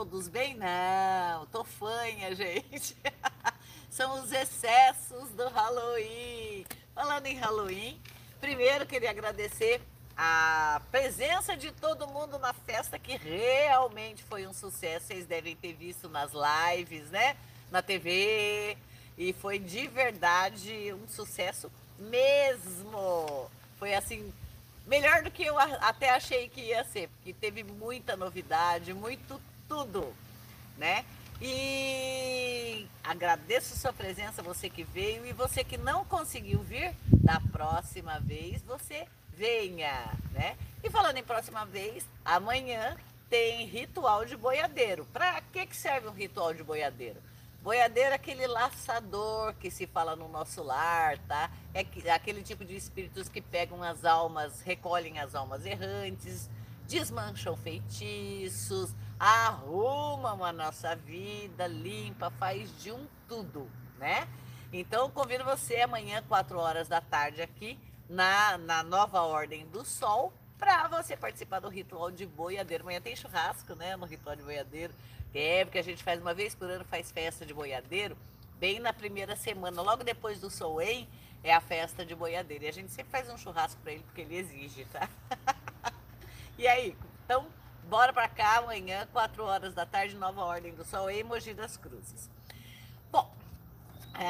todos bem? Não, tô fanha, gente. São os excessos do Halloween. Falando em Halloween, primeiro queria agradecer a presença de todo mundo na festa, que realmente foi um sucesso. Vocês devem ter visto nas lives, né? Na TV. E foi de verdade um sucesso mesmo. Foi assim, melhor do que eu até achei que ia ser, porque teve muita novidade, muito tudo, né? E agradeço sua presença, você que veio e você que não conseguiu vir, da próxima vez você venha, né? E falando em próxima vez, amanhã tem ritual de boiadeiro. Para que, que serve um ritual de boiadeiro? Boiadeiro é aquele laçador que se fala no nosso lar, tá? É aquele tipo de espíritos que pegam as almas, recolhem as almas errantes, desmancham feitiços, arrumam a nossa vida, limpa, faz de um tudo, né? Então convido você amanhã, 4 horas da tarde, aqui na, na nova Ordem do Sol, para você participar do ritual de boiadeiro. Amanhã tem churrasco, né? No ritual de boiadeiro. É, porque a gente faz uma vez por ano, faz festa de boiadeiro, bem na primeira semana, logo depois do Soen, é a festa de boiadeiro. E a gente sempre faz um churrasco para ele, porque ele exige, tá? e aí, então Bora para cá amanhã, 4 horas da tarde, nova ordem do sol em Mogi das Cruzes. Bom, é,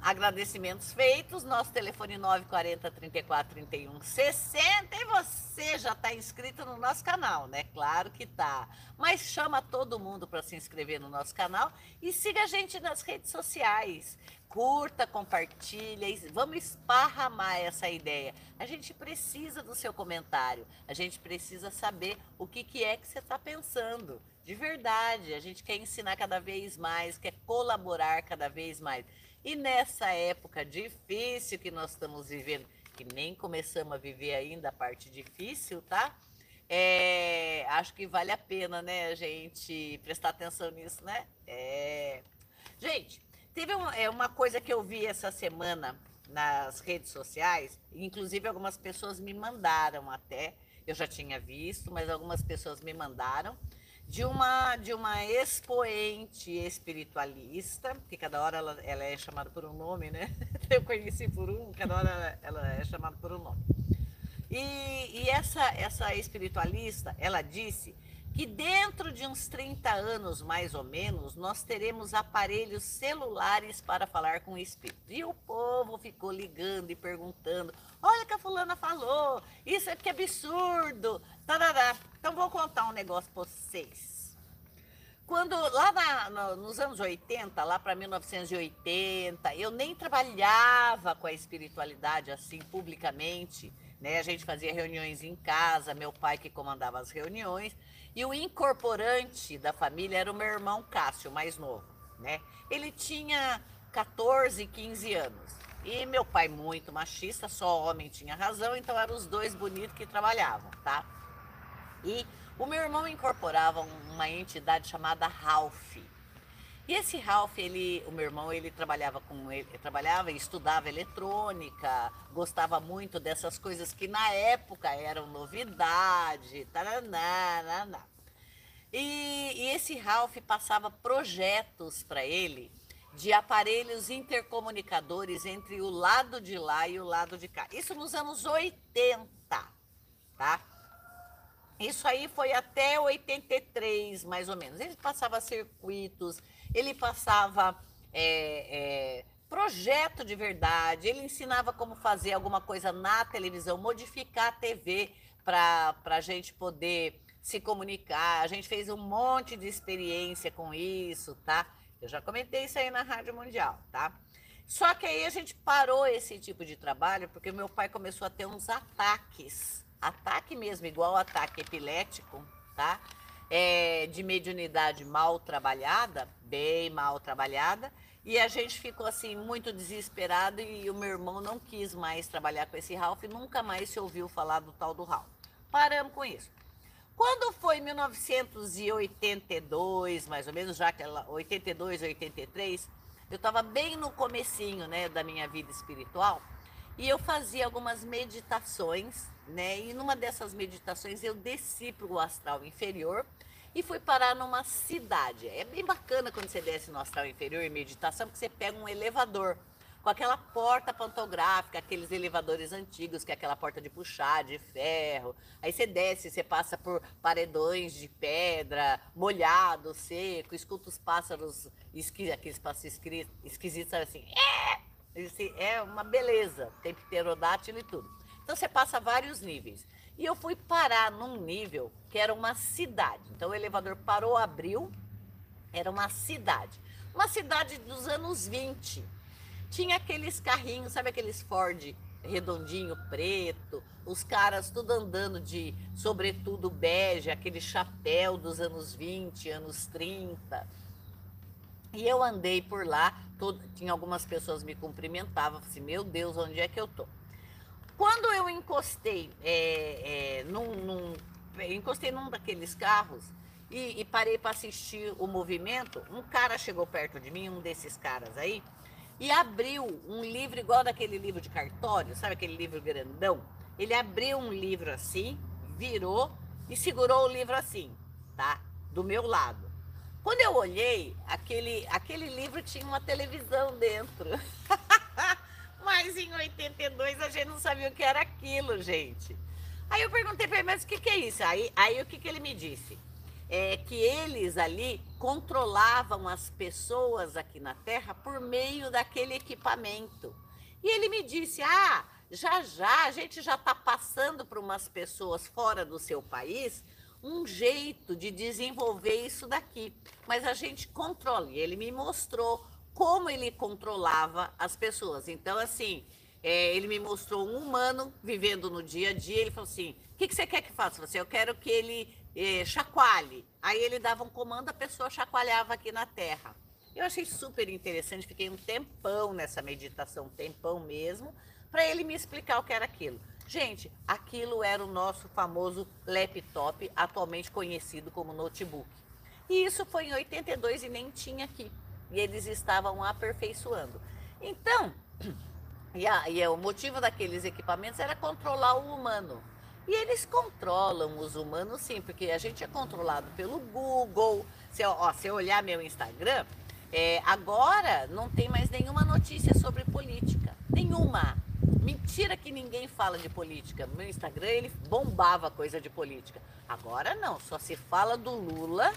agradecimentos feitos, nosso telefone 940 34 31 60 e você já está inscrito no nosso canal, né? Claro que tá. Mas chama todo mundo para se inscrever no nosso canal e siga a gente nas redes sociais curta, compartilha, vamos esparramar essa ideia. A gente precisa do seu comentário, a gente precisa saber o que, que é que você está pensando. De verdade, a gente quer ensinar cada vez mais, quer colaborar cada vez mais. E nessa época difícil que nós estamos vivendo, que nem começamos a viver ainda a parte difícil, tá? É, acho que vale a pena, né, a gente prestar atenção nisso, né? É... Gente, Teve uma, é, uma coisa que eu vi essa semana nas redes sociais, inclusive algumas pessoas me mandaram até, eu já tinha visto, mas algumas pessoas me mandaram, de uma, de uma expoente espiritualista, que cada hora ela, ela é chamada por um nome, né? Eu conheci por um, cada hora ela é chamada por um nome. E, e essa, essa espiritualista, ela disse que dentro de uns 30 anos, mais ou menos, nós teremos aparelhos celulares para falar com o espírito. E o povo ficou ligando e perguntando: olha que a fulana falou, isso é que absurdo. Tarará. Então vou contar um negócio para vocês. Quando lá na, no, nos anos 80, lá para 1980, eu nem trabalhava com a espiritualidade assim publicamente. Né? A gente fazia reuniões em casa, meu pai que comandava as reuniões. E o incorporante da família era o meu irmão Cássio, mais novo, né? Ele tinha 14, 15 anos. E meu pai, muito machista, só homem tinha razão, então eram os dois bonitos que trabalhavam, tá? E o meu irmão incorporava uma entidade chamada Ralph. E esse Ralph, ele, o meu irmão, ele trabalhava com ele, trabalhava e estudava eletrônica, gostava muito dessas coisas que na época eram novidade, taraná, taraná. E, e esse Ralph passava projetos para ele de aparelhos intercomunicadores entre o lado de lá e o lado de cá. Isso nos anos 80, tá? Isso aí foi até 83, mais ou menos. Ele passava circuitos, ele passava é, é, projeto de verdade, ele ensinava como fazer alguma coisa na televisão, modificar a TV para a gente poder se comunicar. A gente fez um monte de experiência com isso, tá? Eu já comentei isso aí na Rádio Mundial, tá? Só que aí a gente parou esse tipo de trabalho porque meu pai começou a ter uns ataques. Ataque mesmo, igual ataque epilético, tá? É, de mediunidade mal trabalhada, bem mal trabalhada, e a gente ficou assim muito desesperado e o meu irmão não quis mais trabalhar com esse Ralph, nunca mais se ouviu falar do tal do Ralph. Paramos com isso. Quando foi 1982, mais ou menos, já que ela 82, 83, eu estava bem no comecinho, né, da minha vida espiritual, e eu fazia algumas meditações, né? E numa dessas meditações eu desci para o astral inferior e fui parar numa cidade. É bem bacana quando você desce no astral inferior em meditação, porque você pega um elevador com aquela porta pantográfica, aqueles elevadores antigos, que é aquela porta de puxar, de ferro. Aí você desce, você passa por paredões de pedra, molhado, seco, escuta os pássaros, esqui, aqueles pássaros esquisitos, assim? É! É uma beleza, tem pterodátilo e tudo. Então você passa vários níveis. E eu fui parar num nível que era uma cidade. Então o elevador parou, abriu, era uma cidade. Uma cidade dos anos 20 tinha aqueles carrinhos, sabe aqueles Ford redondinho preto, os caras tudo andando de sobretudo bege, aquele chapéu dos anos 20, anos 30. E eu andei por lá, todo, tinha algumas pessoas me cumprimentavam, assim, meu Deus, onde é que eu tô? Quando eu encostei é, é, num, num, encostei num daqueles carros e, e parei para assistir o movimento, um cara chegou perto de mim, um desses caras aí, e abriu um livro igual daquele livro de cartório, sabe aquele livro grandão? Ele abriu um livro assim, virou e segurou o livro assim, tá? Do meu lado. Quando eu olhei, aquele, aquele livro tinha uma televisão dentro. mas em 82 a gente não sabia o que era aquilo, gente. Aí eu perguntei para ele, mas o que, que é isso? Aí, aí o que, que ele me disse? é, que eles ali controlavam as pessoas aqui na Terra por meio daquele equipamento. E ele me disse: Ah, já já a gente já está passando para umas pessoas fora do seu país um jeito de desenvolver isso daqui. Mas a gente controla. E ele me mostrou como ele controlava as pessoas. Então, assim, é, ele me mostrou um humano vivendo no dia a dia. Ele falou assim: o que, que você quer que faça? Você, eu quero que ele é, chacoalhe. Aí ele dava um comando, a pessoa chacoalhava aqui na terra. Eu achei super interessante, fiquei um tempão nessa meditação, um tempão mesmo, para ele me explicar o que era aquilo. Gente, aquilo era o nosso famoso laptop, atualmente conhecido como notebook. E isso foi em 82 e nem tinha aqui. E eles estavam aperfeiçoando. Então, e, a, e o motivo daqueles equipamentos era controlar o humano. E eles controlam os humanos sim, porque a gente é controlado pelo Google. Se, ó, se eu olhar meu Instagram, é, agora não tem mais nenhuma notícia sobre política. Nenhuma. Mentira que ninguém fala de política. Meu Instagram ele bombava coisa de política. Agora não, só se fala do Lula,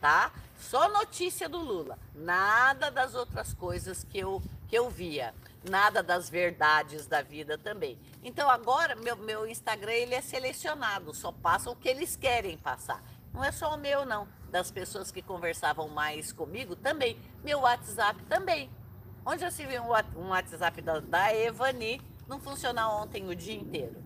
tá? Só notícia do Lula. Nada das outras coisas que eu, que eu via nada das verdades da vida também. Então agora meu, meu Instagram ele é selecionado, só passa o que eles querem passar. Não é só o meu não, das pessoas que conversavam mais comigo também. Meu WhatsApp também. Onde eu se vi um WhatsApp da, da Evani não funcionar ontem o dia inteiro.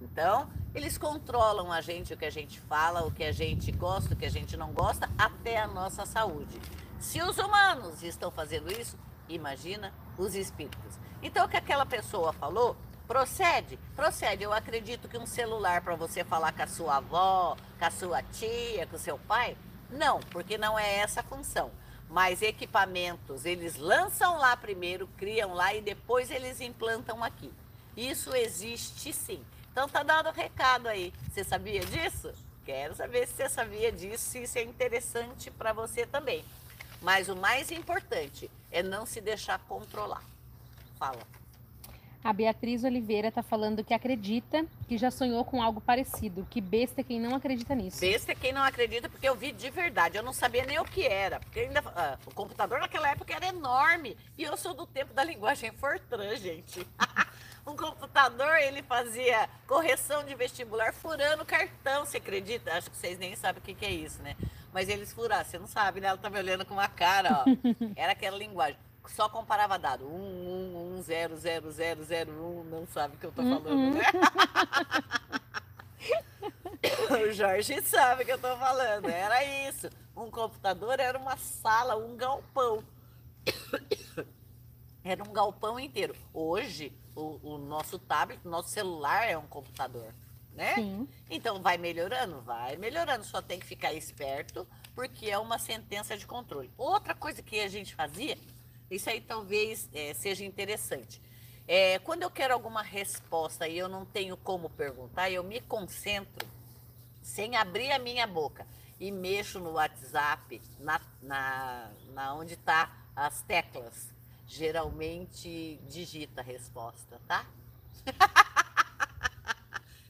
Então, eles controlam a gente, o que a gente fala, o que a gente gosta, o que a gente não gosta, até a nossa saúde. Se os humanos estão fazendo isso, imagina os espíritos. Então, o que aquela pessoa falou, procede? Procede. Eu acredito que um celular para você falar com a sua avó, com a sua tia, com o seu pai, não, porque não é essa a função. Mas equipamentos, eles lançam lá primeiro, criam lá e depois eles implantam aqui. Isso existe sim. Então tá dado o recado aí. Você sabia disso? Quero saber se você sabia disso, se isso é interessante para você também. Mas o mais importante é não se deixar controlar. Fala. A Beatriz Oliveira está falando que acredita que já sonhou com algo parecido. Que besta quem não acredita nisso. Besta é quem não acredita, porque eu vi de verdade. Eu não sabia nem o que era. Porque ainda, ah, o computador naquela época era enorme. E eu sou do tempo da linguagem Fortran, gente. um computador, ele fazia correção de vestibular furando cartão, você acredita? Acho que vocês nem sabem o que, que é isso, né? Mas eles furaram, você não sabe, né? Ela tá me olhando com uma cara, ó. Era aquela linguagem. Só comparava dado. 1, 1, 1, 0, 0, 0, 0, 1. Não sabe o que eu tô falando, uhum. né? o Jorge sabe o que eu tô falando. Era isso. Um computador era uma sala, um galpão. Era um galpão inteiro. Hoje, o, o nosso tablet, o nosso celular é um computador né? Sim. Então vai melhorando, vai melhorando, só tem que ficar esperto, porque é uma sentença de controle. Outra coisa que a gente fazia, isso aí talvez é, seja interessante. É, quando eu quero alguma resposta e eu não tenho como perguntar, eu me concentro sem abrir a minha boca. e mexo no WhatsApp, na, na, na onde tá as teclas, geralmente digita a resposta, tá?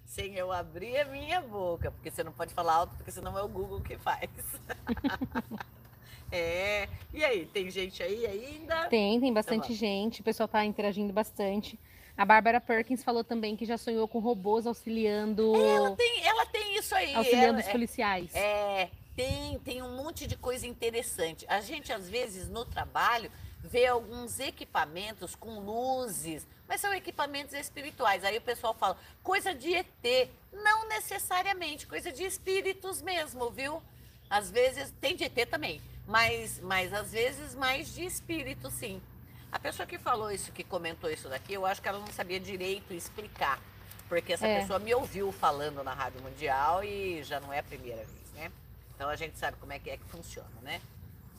Sem eu abrir a minha boca, porque você não pode falar alto, porque senão é o Google que faz. é. E aí, tem gente aí ainda? Tem, tem bastante então, gente. O pessoal tá interagindo bastante. A Bárbara Perkins falou também que já sonhou com robôs auxiliando. Ela tem, ela tem isso aí. Auxiliando ela, os policiais. É, é, tem, tem um monte de coisa interessante. A gente, às vezes, no trabalho, vê alguns equipamentos com luzes, mas são equipamentos espirituais. Aí o pessoal fala, coisa de ET. Não necessariamente, coisa de espíritos mesmo, viu? Às vezes, tem de ET também, mas, mas às vezes mais de espírito, sim. A pessoa que falou isso, que comentou isso daqui, eu acho que ela não sabia direito explicar. Porque essa é. pessoa me ouviu falando na Rádio Mundial e já não é a primeira vez, né? Então a gente sabe como é que é que funciona, né?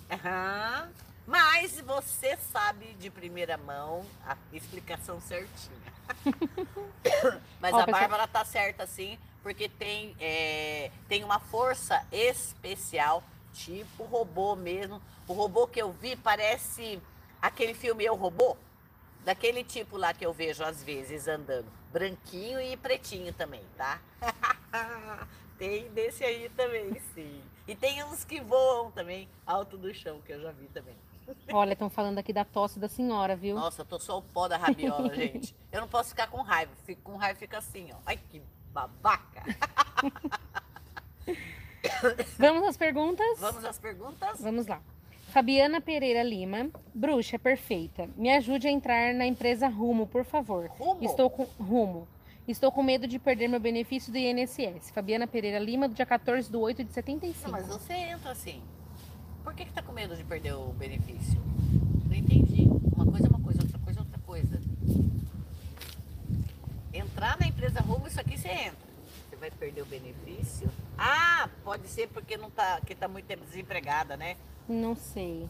Uhum. Mas você sabe de primeira mão a explicação certinha. Mas a Bárbara tá certa, sim, porque tem, é, tem uma força especial, tipo robô mesmo. O robô que eu vi parece aquele filme Eu Robô, daquele tipo lá que eu vejo às vezes andando, branquinho e pretinho também, tá? tem desse aí também, sim. E tem uns que voam também, alto do chão, que eu já vi também. Olha, estão falando aqui da tosse da senhora, viu? Nossa, eu tô só o pó da rabiola, gente. Eu não posso ficar com raiva. Fico com raiva fica assim, ó. Ai, que babaca. Vamos às perguntas? Vamos às perguntas? Vamos lá. Fabiana Pereira Lima, bruxa perfeita. Me ajude a entrar na empresa Rumo, por favor. Rumo? Estou com Rumo. Estou com medo de perder meu benefício do INSS. Fabiana Pereira Lima, do dia 14 de 8 de 75. Não, mas você entra assim. Por que, que tá com medo de perder o benefício? Não entendi. Uma coisa é uma coisa, outra coisa é outra coisa. Entrar na empresa Rumo, isso aqui você entra. Vai perder o benefício? Ah, pode ser porque não tá, que tá muito tempo desempregada, né? Não sei.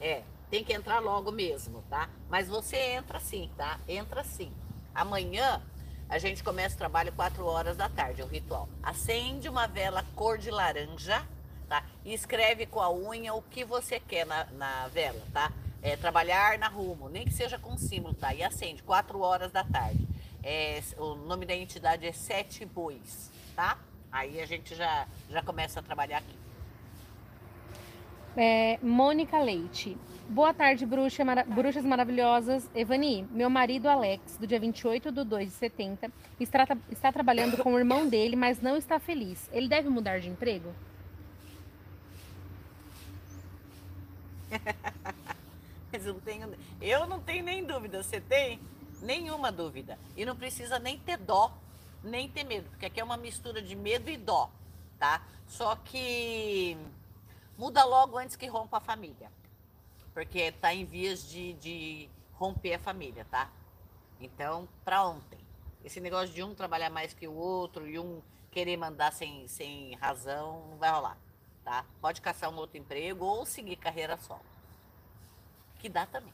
É, tem que entrar logo mesmo, tá? Mas você entra sim, tá? Entra sim. Amanhã a gente começa o trabalho 4 horas da tarde, o ritual. Acende uma vela cor de laranja, tá? E escreve com a unha o que você quer na, na vela, tá? É, trabalhar na rumo, nem que seja com símbolo, tá? E acende 4 horas da tarde. É, o nome da entidade é Sete Bois, tá? Aí a gente já, já começa a trabalhar aqui. É, Mônica Leite. Boa tarde, bruxa, mara, bruxas maravilhosas. Evani, meu marido Alex, do dia 28 de 2 de 70, está, está trabalhando com o irmão dele, mas não está feliz. Ele deve mudar de emprego? mas eu, não tenho, eu não tenho nem dúvida. Você tem? Nenhuma dúvida. E não precisa nem ter dó, nem ter medo, porque aqui é uma mistura de medo e dó, tá? Só que muda logo antes que rompa a família. Porque está em vias de, de romper a família, tá? Então, para ontem. Esse negócio de um trabalhar mais que o outro e um querer mandar sem, sem razão, não vai rolar, tá? Pode caçar um outro emprego ou seguir carreira solo. Que dá também.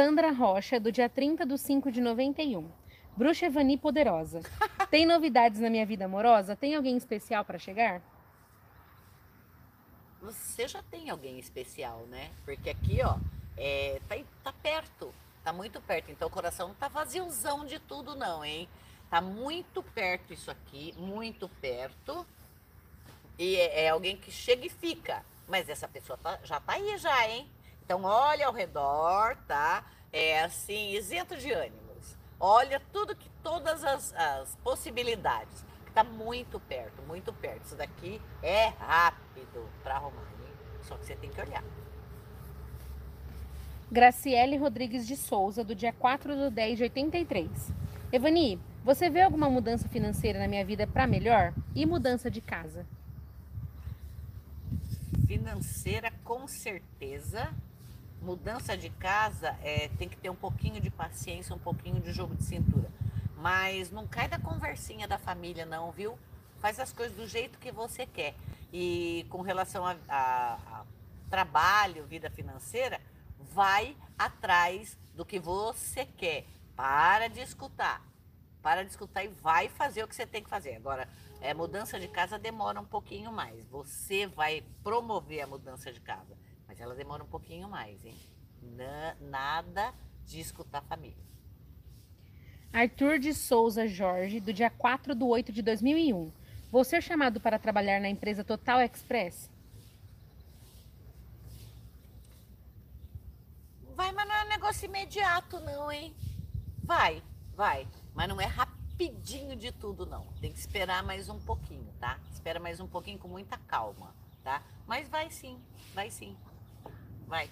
Sandra Rocha, do dia 30 de 5 de 91. Bruxa Evani Poderosa. Tem novidades na minha vida amorosa? Tem alguém especial para chegar? você já tem alguém especial, né? Porque aqui, ó, é, tá, tá perto, tá muito perto. Então o coração não tá vaziozão de tudo, não, hein? Tá muito perto isso aqui, muito perto. E é, é alguém que chega e fica. Mas essa pessoa tá, já tá aí já, hein? Então olha ao redor, tá? É assim, isento de ânimos. Olha tudo que, todas as, as possibilidades. Está muito perto, muito perto. Isso daqui é rápido para arrumar, hein? só que você tem que olhar. Graciele Rodrigues de Souza, do dia 4 do 10 de 83. Evani, você vê alguma mudança financeira na minha vida para melhor? E mudança de casa? Financeira, com certeza. Mudança de casa é, tem que ter um pouquinho de paciência, um pouquinho de jogo de cintura. Mas não cai da conversinha da família, não, viu? Faz as coisas do jeito que você quer. E com relação a, a, a trabalho, vida financeira, vai atrás do que você quer. Para de escutar. Para de escutar e vai fazer o que você tem que fazer. Agora, É, mudança de casa demora um pouquinho mais. Você vai promover a mudança de casa, mas ela demora um pouquinho mais, hein? Na, nada de escutar a família. Arthur de Souza Jorge, do dia 4 de 8 de 2001. Vou ser chamado para trabalhar na empresa Total Express? Vai, mas não é um negócio imediato, não, hein? Vai, vai. Mas não é rapidinho de tudo, não. Tem que esperar mais um pouquinho, tá? Espera mais um pouquinho com muita calma, tá? Mas vai sim, vai sim. Vai.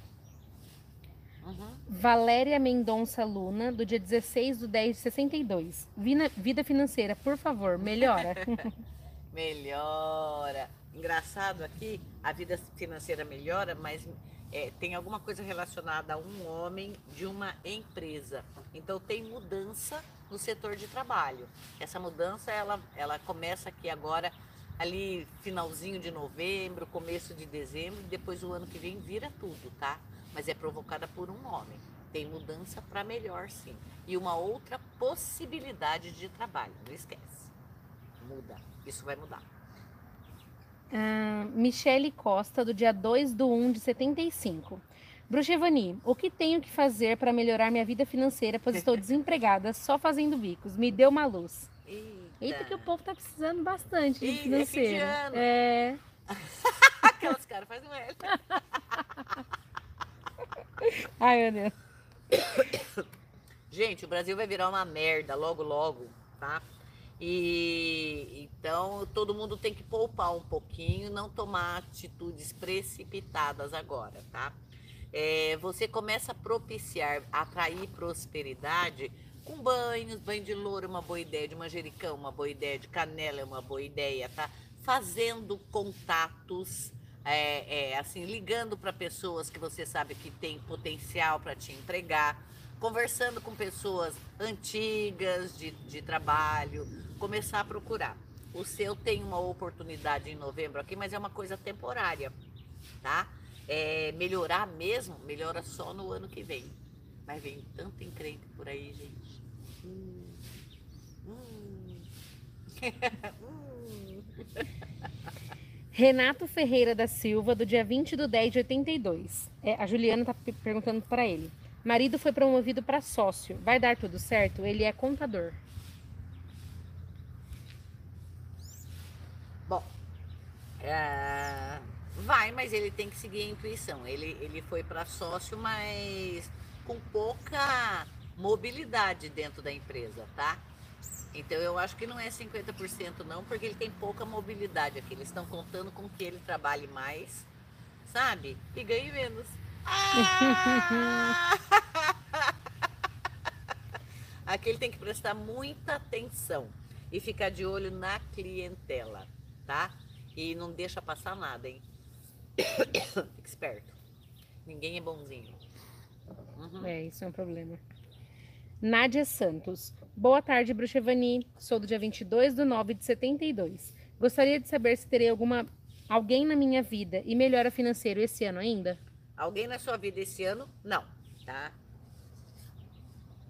Uhum. Valéria Mendonça Luna, do dia 16 do 10 de 62. Vida, vida financeira, por favor, melhora. melhora. Engraçado aqui, a vida financeira melhora, mas é, tem alguma coisa relacionada a um homem de uma empresa. Então tem mudança no setor de trabalho. Essa mudança ela, ela começa aqui agora ali finalzinho de novembro, começo de dezembro, depois o ano que vem vira tudo, tá? Mas é provocada por um homem. Tem mudança para melhor, sim. E uma outra possibilidade de trabalho, não esquece. Muda, isso vai mudar. Uh, Michele Costa, do dia 2 do 1 de 75. Bruxevani, o que tenho que fazer para melhorar minha vida financeira, pois estou desempregada, só fazendo bicos? Me deu uma luz. Eita, Eita que o povo tá precisando bastante de Eita, financeiro. É. Aquelas caras fazem L. Ai, meu Deus. Gente, o Brasil vai virar uma merda logo, logo, tá? E então todo mundo tem que poupar um pouquinho, não tomar atitudes precipitadas agora, tá? É, você começa a propiciar, atrair prosperidade com banhos, banho de louro é uma boa ideia, de manjericão uma boa ideia, de canela é uma boa ideia, tá? Fazendo contatos, é, é, assim, ligando para pessoas que você sabe que tem potencial para te empregar, conversando com pessoas antigas de, de trabalho, começar a procurar. O seu tem uma oportunidade em novembro aqui, mas é uma coisa temporária, tá? É, melhorar mesmo, melhora só no ano que vem. Mas vem tanto encrenque por aí, gente. Renato Ferreira da Silva, do dia 20 de 10 de 82. É, a Juliana está perguntando para ele. Marido foi promovido para sócio. Vai dar tudo certo? Ele é contador. Bom, é, vai, mas ele tem que seguir a intuição. Ele, ele foi para sócio, mas com pouca mobilidade dentro da empresa, tá? Então eu acho que não é 50% não, porque ele tem pouca mobilidade aqui. Eles estão contando com que ele trabalhe mais, sabe? E ganhe menos. Ah! Aqui ele tem que prestar muita atenção e ficar de olho na clientela, tá? E não deixa passar nada, hein? Fique esperto. Ninguém é bonzinho. Uhum. É, isso é um problema. Nádia Santos. Boa tarde, Bruxevani. Sou do dia 22 de 9 de 72. Gostaria de saber se terei alguma alguém na minha vida e melhora financeiro esse ano ainda? Alguém na sua vida esse ano? Não, tá?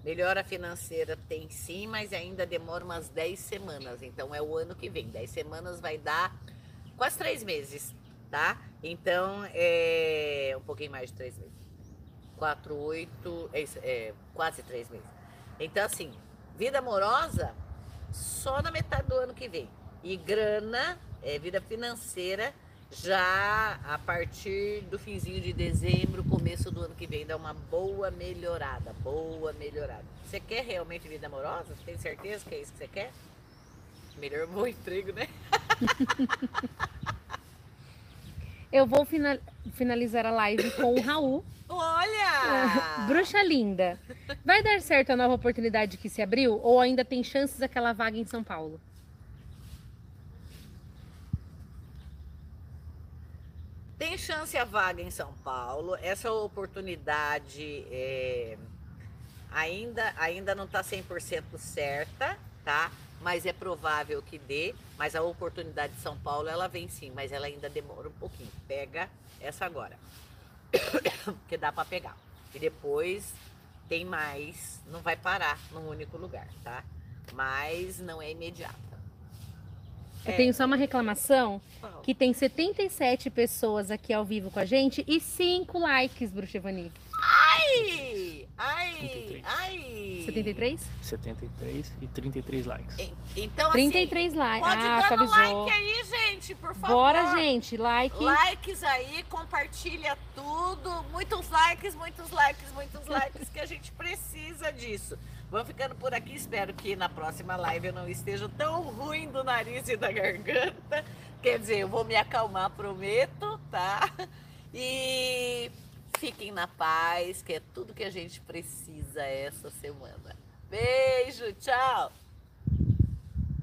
Melhora financeira tem sim, mas ainda demora umas 10 semanas. Então é o ano que vem. 10 semanas vai dar quase 3 meses, tá? Então é um pouquinho mais de 3 meses. 4, 8, é, é, quase 3 meses. Então, assim, vida amorosa só na metade do ano que vem. E grana, é, vida financeira já a partir do finzinho de dezembro, começo do ano que vem, dá uma boa melhorada, boa melhorada. Você quer realmente vida amorosa? Tem certeza que é isso que você quer? Melhor bom emprego, né? Eu vou finalizar a live com o Raul. Olha! Bruxa linda. Vai dar certo a nova oportunidade que se abriu ou ainda tem chances daquela vaga em São Paulo? Tem chance a vaga em São Paulo. Essa oportunidade é, ainda, ainda não está 100% certa, tá? Mas é provável que dê. Mas a oportunidade de São Paulo, ela vem sim, mas ela ainda demora um pouquinho. Pega essa agora. que dá para pegar. E depois tem mais, não vai parar num único lugar, tá? Mas não é imediata. Eu É. tenho só uma reclamação Fala. que tem 77 pessoas aqui ao vivo com a gente e 5 likes, Bruxa Evani. Ai! Ai! 73. Ai! 73? 73 e 33 likes. En- Então, 33 assim, likes. pode Ah, dando avisou. like aí, gente, por favor. Bora, gente. Like. Likes aí, compartilha tudo. Muitos likes, muitos likes, muitos likes, que a gente precisa disso. Vamos ficando por aqui. Espero que na próxima live eu não esteja tão ruim do nariz e da garganta. Quer dizer, eu vou me acalmar, prometo, tá? E fiquem na paz, que é tudo que a gente precisa essa semana. Beijo, tchau!